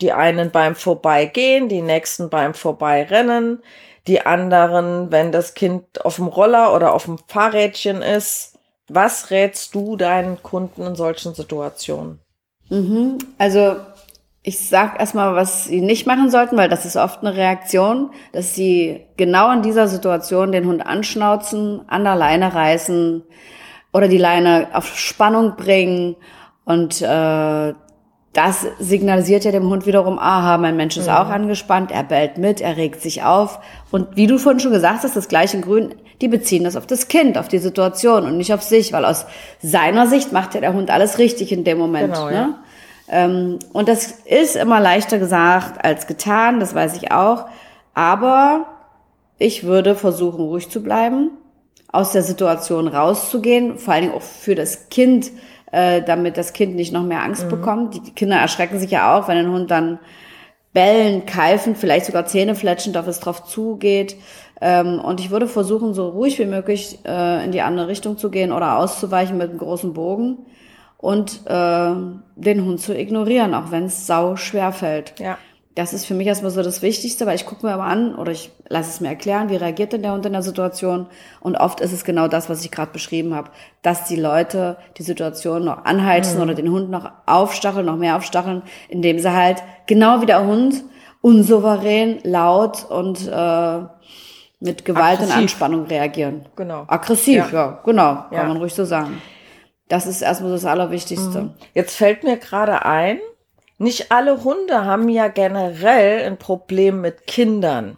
Die einen beim Vorbeigehen, die nächsten beim Vorbeirennen, die anderen, wenn das Kind auf dem Roller oder auf dem Fahrrädchen ist. Was rätst du deinen Kunden in solchen Situationen? Mhm. Also ich sag erstmal, was sie nicht machen sollten, weil das ist oft eine Reaktion, dass sie genau in dieser Situation den Hund anschnauzen, an der Leine reißen oder die Leine auf Spannung bringen und äh, das signalisiert ja dem Hund wiederum, aha, mein Mensch ist mhm. auch angespannt, er bellt mit, er regt sich auf. Und wie du vorhin schon gesagt hast, das gleiche in Grün, die beziehen das auf das Kind, auf die Situation und nicht auf sich, weil aus seiner Sicht macht ja der Hund alles richtig in dem Moment. Genau, ne? ja. ähm, und das ist immer leichter gesagt als getan, das weiß ich auch. Aber ich würde versuchen, ruhig zu bleiben, aus der Situation rauszugehen, vor allen Dingen auch für das Kind äh, damit das Kind nicht noch mehr Angst mhm. bekommt. Die Kinder erschrecken sich ja auch, wenn ein Hund dann bellen, keifen, vielleicht sogar Zähne fletschen, auf es drauf zugeht. Ähm, und ich würde versuchen, so ruhig wie möglich äh, in die andere Richtung zu gehen oder auszuweichen mit einem großen Bogen und äh, den Hund zu ignorieren, auch wenn es sau schwer fällt. Ja. Das ist für mich erstmal so das Wichtigste, weil ich gucke mir aber an oder ich lasse es mir erklären, wie reagiert denn der Hund in der Situation. Und oft ist es genau das, was ich gerade beschrieben habe, dass die Leute die Situation noch anheizen mhm. oder den Hund noch aufstacheln, noch mehr aufstacheln, indem sie halt genau wie der Hund unsouverän, laut und äh, mit Gewalt Aggressiv. und Anspannung reagieren. Genau. Aggressiv, ja, ja genau, kann ja. man ruhig so sagen. Das ist erstmal das Allerwichtigste. Mhm. Jetzt fällt mir gerade ein, nicht alle Hunde haben ja generell ein Problem mit Kindern.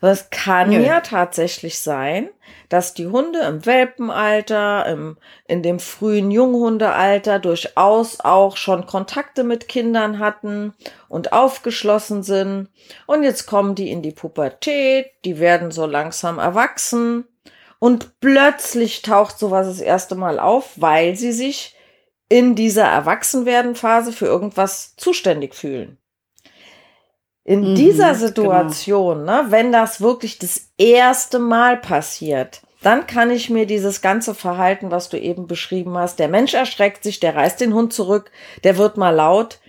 Es kann ja. ja tatsächlich sein, dass die Hunde im Welpenalter, im, in dem frühen Junghundealter durchaus auch schon Kontakte mit Kindern hatten und aufgeschlossen sind. Und jetzt kommen die in die Pubertät, die werden so langsam erwachsen und plötzlich taucht sowas das erste Mal auf, weil sie sich in dieser Erwachsenwerdenphase für irgendwas zuständig fühlen. In mhm, dieser genau. Situation, genau. ne, wenn das wirklich das erste Mal passiert, dann kann ich mir dieses ganze Verhalten, was du eben beschrieben hast, der Mensch erschreckt sich, der reißt den Hund zurück, der wird mal laut.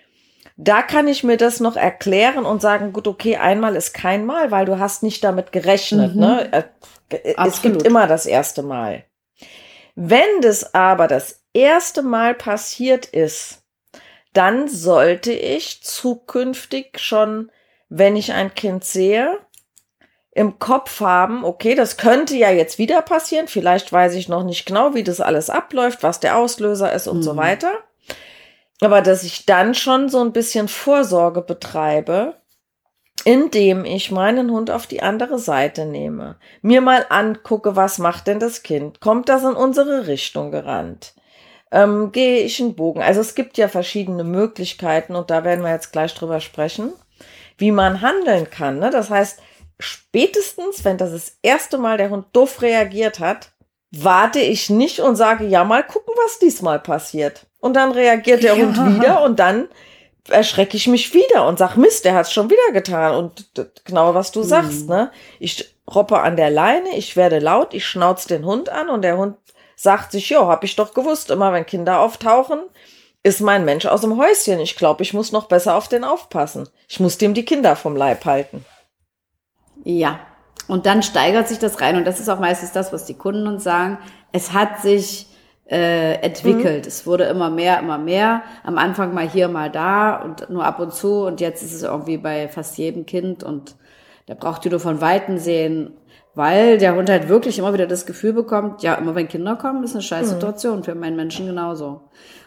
Da kann ich mir das noch erklären und sagen, gut, okay, einmal ist kein Mal, weil du hast nicht damit gerechnet. Mhm. Ne? Es Absolut. gibt immer das erste Mal. Wenn das aber das erste Mal passiert ist, dann sollte ich zukünftig schon, wenn ich ein Kind sehe, im Kopf haben, okay, das könnte ja jetzt wieder passieren. Vielleicht weiß ich noch nicht genau, wie das alles abläuft, was der Auslöser ist und mhm. so weiter. Aber dass ich dann schon so ein bisschen Vorsorge betreibe, indem ich meinen Hund auf die andere Seite nehme, mir mal angucke, was macht denn das Kind? Kommt das in unsere Richtung gerannt? Ähm, gehe ich einen Bogen. Also es gibt ja verschiedene Möglichkeiten und da werden wir jetzt gleich drüber sprechen, wie man handeln kann. Ne? Das heißt, spätestens, wenn das das erste Mal der Hund doof reagiert hat, warte ich nicht und sage, ja, mal gucken, was diesmal passiert. Und dann reagiert der ja. Hund wieder und dann erschrecke ich mich wieder und sag, Mist, der hat es schon wieder getan. Und genau, was du mhm. sagst, ne? Ich roppe an der Leine, ich werde laut, ich schnauze den Hund an und der Hund sagt sich, ja, hab ich doch gewusst, immer wenn Kinder auftauchen, ist mein Mensch aus dem Häuschen. Ich glaube, ich muss noch besser auf den aufpassen. Ich muss dem die Kinder vom Leib halten. Ja, und dann steigert sich das rein. Und das ist auch meistens das, was die Kunden uns sagen. Es hat sich äh, entwickelt. Mhm. Es wurde immer mehr, immer mehr. Am Anfang mal hier, mal da und nur ab und zu. Und jetzt ist es irgendwie bei fast jedem Kind und der braucht die nur von Weitem sehen weil der Hund halt wirklich immer wieder das Gefühl bekommt, ja, immer wenn Kinder kommen, ist eine scheiß mhm. Situation mhm. für meinen Menschen genauso.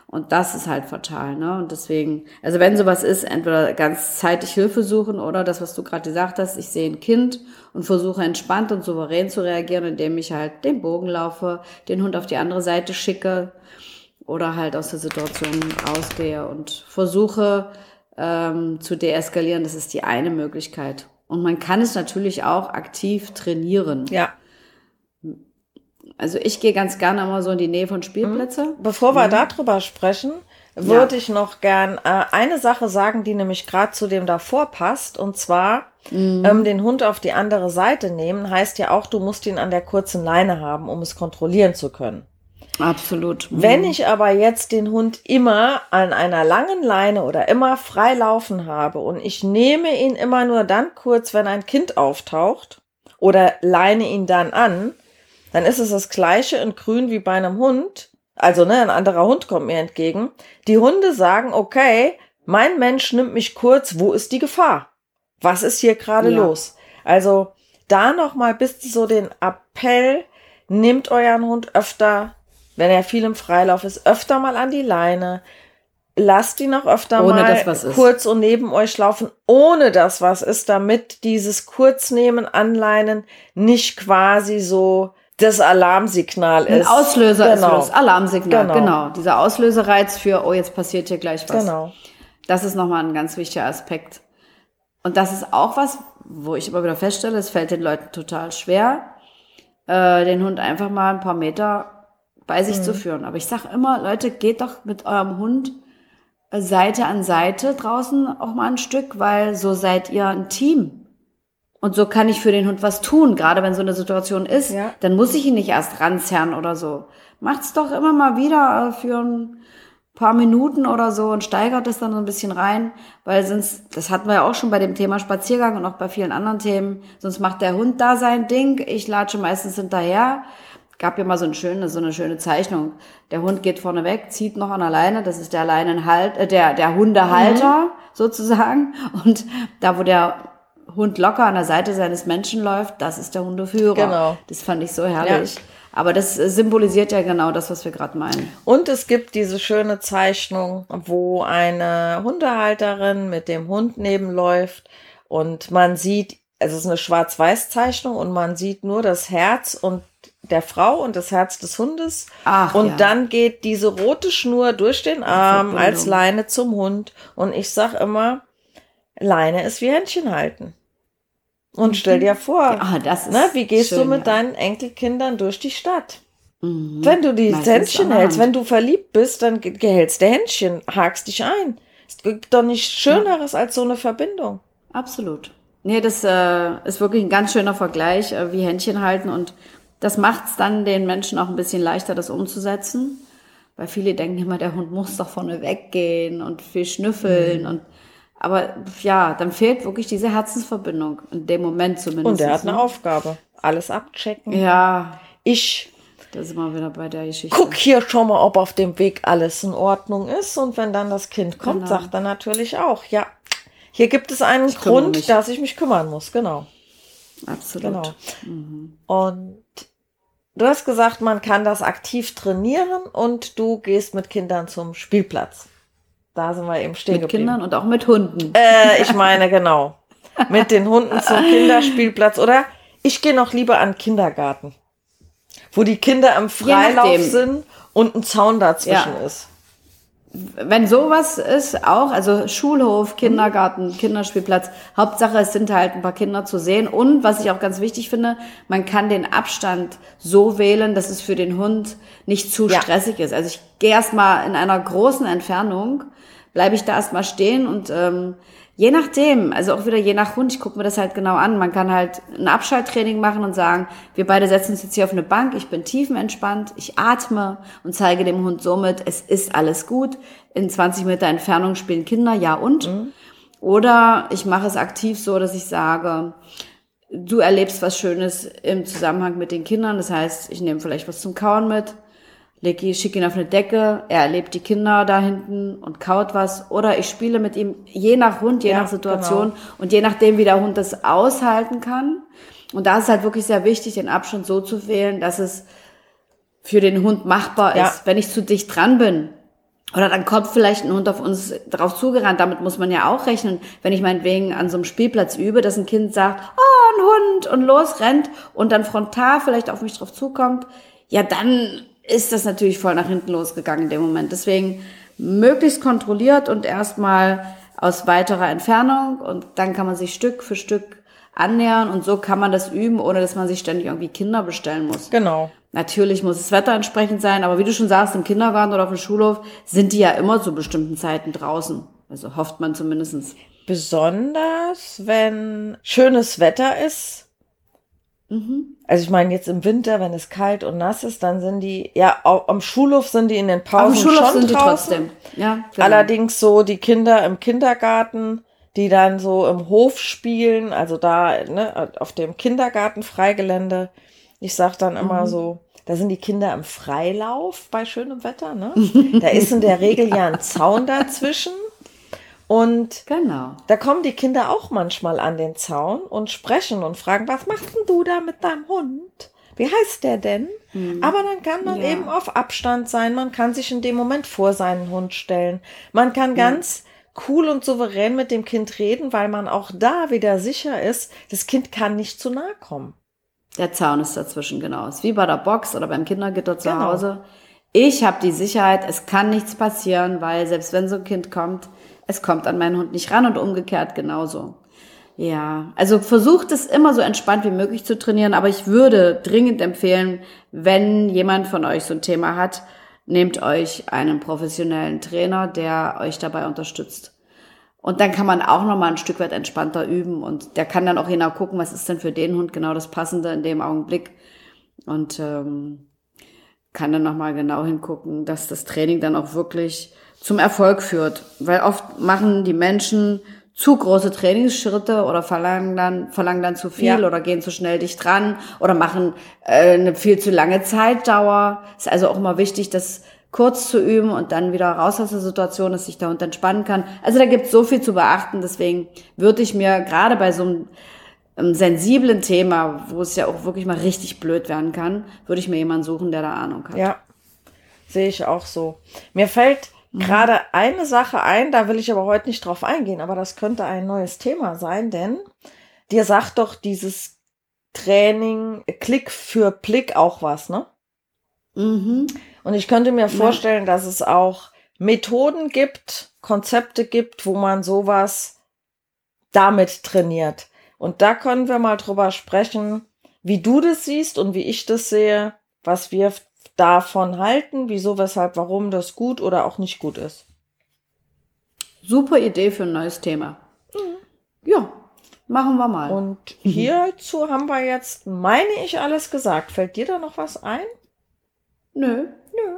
Und das ist halt fatal, ne? Und deswegen, also wenn sowas ist, entweder ganz zeitig Hilfe suchen oder das, was du gerade gesagt hast, ich sehe ein Kind und versuche entspannt und souverän zu reagieren, indem ich halt den Bogen laufe, den Hund auf die andere Seite schicke oder halt aus der Situation rausgehe und versuche ähm, zu deeskalieren. Das ist die eine Möglichkeit. Und man kann es natürlich auch aktiv trainieren. Ja. Also ich gehe ganz gerne immer so in die Nähe von Spielplätzen. Mhm. Bevor wir mhm. darüber sprechen, würde ja. ich noch gern äh, eine Sache sagen, die nämlich gerade zu dem davor passt. Und zwar mhm. ähm, den Hund auf die andere Seite nehmen, heißt ja auch, du musst ihn an der kurzen Leine haben, um es kontrollieren zu können. Absolut. Mhm. Wenn ich aber jetzt den Hund immer an einer langen Leine oder immer frei laufen habe und ich nehme ihn immer nur dann kurz, wenn ein Kind auftaucht oder leine ihn dann an, dann ist es das gleiche in grün wie bei einem Hund. Also, ne, ein anderer Hund kommt mir entgegen. Die Hunde sagen, okay, mein Mensch nimmt mich kurz, wo ist die Gefahr? Was ist hier gerade Ja. los? Also, da nochmal bis so den Appell, nehmt euren Hund öfter, wenn er viel im Freilauf ist, öfter mal an die Leine. Lasst ihn auch öfter Ohne mal dass was ist. kurz und neben euch laufen, ohne dass was ist, damit dieses Kurznehmen, Anleinen nicht quasi so das Alarmsignal Ein ist. Auslöser ist Genau. für das Alarmsignal. Genau. Genau. Dieser Auslösereiz für, oh, jetzt passiert hier gleich was. Genau. Das ist nochmal ein ganz wichtiger Aspekt. Und das ist auch was, wo ich immer wieder feststelle, es fällt den Leuten total schwer, äh, den Hund einfach mal ein paar Meter bei sich zu führen. Aber ich sage immer, Leute, geht doch mit eurem Hund äh, Seite an Seite draußen auch mal ein Stück, weil so seid ihr ein Team. Und so kann ich für den Hund was tun, gerade wenn so eine Situation ist. Ja. Dann muss ich ihn nicht erst ranzerren oder so. Macht's doch immer mal wieder äh, für ein paar Minuten oder so und steigert es dann so ein bisschen rein, weil sonst, das hatten wir ja auch schon bei dem Thema Spaziergang und auch bei vielen anderen Themen, sonst macht der Hund da sein Ding, ich latsche meistens hinterher. Gab ja mal so, ein schöne, so eine schöne Zeichnung. Der Hund geht vorne weg, zieht noch an der Leine, das ist der Leinenhalt, äh, der, der Hundehalter sozusagen. Und da, wo der Hund locker an der Seite seines Menschen läuft, das ist der Hundeführer. Genau. Das fand ich so herrlich. Aber das äh, symbolisiert ja genau das, was wir gerade meinen. Und es gibt diese schöne Zeichnung, wo eine Hundehalterin mit dem Hund nebenläuft und man sieht, also es ist eine Schwarz-Weiß-Zeichnung und man sieht nur das Herz und der Frau und das Herz des Hundes. Ach, und ja. dann geht diese rote Schnur durch den Arm Verbindung. als Leine zum Hund. Und ich sag immer, Leine ist wie Händchen halten. Und stell dir vor, Ah, das ist ne, wie gehst du schön, mit ja. deinen Enkelkindern durch die Stadt? Mhm. Wenn du die Meistens Händchen hältst, wenn du verliebt bist, dann ge- gehältst du Händchen, hakst dich ein. Es gibt doch nichts Schöneres als so eine Verbindung. Absolut. Nee, das äh, ist wirklich ein ganz schöner Vergleich, äh, wie Händchen halten. Und das macht es dann den Menschen auch ein bisschen leichter, das umzusetzen. Weil viele denken immer, der Hund muss doch vorne weggehen und viel schnüffeln. Mhm. Und, aber ja, dann fehlt wirklich diese Herzensverbindung. In dem Moment zumindest. Und er hat eine ne? Aufgabe. Alles abchecken. Ja, Ich da sind wir wieder bei der Geschichte. guck hier schon mal, ob auf dem Weg alles in Ordnung ist. Und wenn dann das Kind kommt, Genau. sagt er natürlich auch, ja, hier gibt es einen kümmere Grund, dass ich mich kümmern muss. Genau. Absolut. Genau. Und du hast gesagt, man kann das aktiv trainieren und du gehst mit Kindern zum Spielplatz. Da sind wir eben stehen Mit geblieben. Kindern und auch mit Hunden. Äh, ich meine, genau. Mit den Hunden zum Kinderspielplatz. Oder ich gehe noch lieber an den Kindergarten. Wo die Kinder im Freilauf sind und ein Zaun dazwischen Ja. ist. Wenn sowas ist, auch, also Schulhof, Kindergarten, Kinderspielplatz, Hauptsache es sind halt ein paar Kinder zu sehen. Und was ich auch ganz wichtig finde, man kann den Abstand so wählen, dass es für den Hund nicht zu Ja. stressig ist. Also ich gehe erstmal in einer großen Entfernung, bleibe ich da erstmal stehen und ähm, je nachdem, also auch wieder je nach Hund, ich gucke mir das halt genau an. Man kann halt ein Abschalttraining machen und sagen, wir beide setzen uns jetzt hier auf eine Bank, ich bin tiefenentspannt, ich atme und zeige dem Hund somit, es ist alles gut. In 20 Meter Entfernung spielen Kinder, ja und. Oder ich mache es aktiv so, dass ich sage, du erlebst was Schönes im Zusammenhang mit den Kindern. Das heißt, ich nehme vielleicht was zum Kauen mit, leg ihn, schicke ihn auf eine Decke, er erlebt die Kinder da hinten und kaut was. Oder ich spiele mit ihm, je nach Hund, je Ja, nach Situation und je nachdem, wie der Hund das aushalten kann. Und da ist halt wirklich sehr wichtig, den Abstand so zu wählen, dass es für den Hund machbar Ja. ist. Wenn ich zu dicht dran bin, oder dann kommt vielleicht ein Hund auf uns drauf zugerannt. Damit muss man ja auch rechnen. Wenn ich meinetwegen an so einem Spielplatz übe, dass ein Kind sagt, oh, ein Hund und los rennt und dann frontal vielleicht auf mich drauf zukommt, ja, dann ist das natürlich voll nach hinten losgegangen in dem Moment. Deswegen möglichst kontrolliert und erstmal aus weiterer Entfernung und dann kann man sich Stück für Stück annähern und so kann man das üben, ohne dass man sich ständig irgendwie Kinder bestellen muss. Genau. Natürlich muss das Wetter entsprechend sein, aber wie du schon sagst, im Kindergarten oder auf dem Schulhof sind die ja immer zu bestimmten Zeiten draußen. Also hofft man zumindestens. Besonders, wenn schönes Wetter ist Mhm. Also ich meine, jetzt im Winter, wenn es kalt und nass ist, dann sind die, ja, am Schulhof sind die in den Pausen am Schulhof schon sind draußen. Die trotzdem. Ja, genau. Allerdings so die Kinder im Kindergarten, die dann so im Hof spielen, also da ne, auf dem Kindergarten-Freigelände. Ich sag dann immer mhm. so, da sind die Kinder im Freilauf bei schönem Wetter. Ne? Da ist in der Regel ja ein Zaun dazwischen. Und genau. da kommen die Kinder auch manchmal an den Zaun und sprechen und fragen, was machst denn du da mit deinem Hund? Wie heißt der denn? Hm. Aber dann kann man ja. eben auf Abstand sein. Man kann sich in dem Moment vor seinen Hund stellen. Man kann ja. ganz cool und souverän mit dem Kind reden, weil man auch da wieder sicher ist, das Kind kann nicht zu nahe kommen. Der Zaun ist dazwischen, genau. Ist wie bei der Box oder beim Kindergitter zu genau. Hause. Ich habe die Sicherheit, es kann nichts passieren, weil selbst wenn so ein Kind kommt, es kommt an meinen Hund nicht ran und umgekehrt genauso. Ja, also versucht es immer so entspannt wie möglich zu trainieren, aber ich würde dringend empfehlen, wenn jemand von euch so ein Thema hat, nehmt euch einen professionellen Trainer, der euch dabei unterstützt. Und dann kann man auch noch mal ein Stück weit entspannter üben und der kann dann auch genau gucken, was ist denn für den Hund genau das Passende in dem Augenblick und ähm, kann dann noch mal genau hingucken, dass das Training dann auch wirklich zum Erfolg führt. Weil oft machen die Menschen zu große Trainingsschritte oder verlangen dann, verlangen dann zu viel ja. oder gehen zu schnell dicht dran oder machen äh, eine viel zu lange Zeitdauer. Ist also auch immer wichtig, das kurz zu üben und dann wieder raus aus der Situation, dass sich der Hund entspannen kann. Also da gibt es so viel zu beachten. Deswegen würde ich mir gerade bei so einem ähm, sensiblen Thema, wo es ja auch wirklich mal richtig blöd werden kann, würde ich mir jemanden suchen, der da Ahnung hat. Ja, sehe ich auch so. Mir fällt. Gerade eine Sache ein, da will ich aber heute nicht drauf eingehen, aber das könnte ein neues Thema sein, denn dir sagt doch dieses Training Klick für Blick auch was, ne? Mhm. Und ich könnte mir vorstellen, ja. dass es auch Methoden gibt, Konzepte gibt, wo man sowas damit trainiert. Und da können wir mal drüber sprechen, wie du das siehst und wie ich das sehe, was wir davon halten, wieso, weshalb, warum das gut oder auch nicht gut ist. Super Idee für ein neues Thema. Mhm. Ja, machen wir mal. Und mhm. hierzu haben wir jetzt, meine ich, alles gesagt. Fällt dir da noch was ein? Nö. Nö.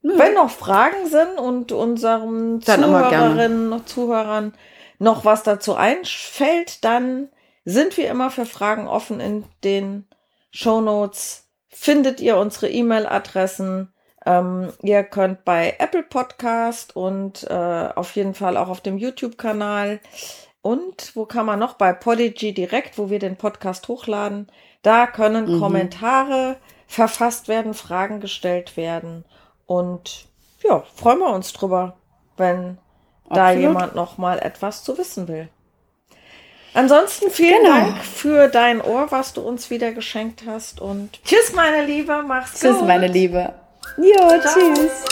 Nö. Wenn noch Fragen sind und unseren dann Zuhörerinnen und Zuhörern noch was dazu einfällt, dann sind wir immer für Fragen offen in den Show Notes findet ihr unsere E-Mail-Adressen. Ähm, ihr könnt bei Apple Podcast und äh, auf jeden Fall auch auf dem YouTube-Kanal und wo kann man noch? Bei Podigy direkt, wo wir den Podcast hochladen. Da können mhm. Kommentare verfasst werden, Fragen gestellt werden. Und ja, freuen wir uns drüber, wenn Absolut. da jemand noch mal etwas zu wissen will. Ansonsten vielen genau. Dank für dein Ohr, was du uns wieder geschenkt hast. Und tschüss, meine Liebe. Mach's tschüss, gut. Tschüss, meine Liebe. Jo, Ciao. tschüss.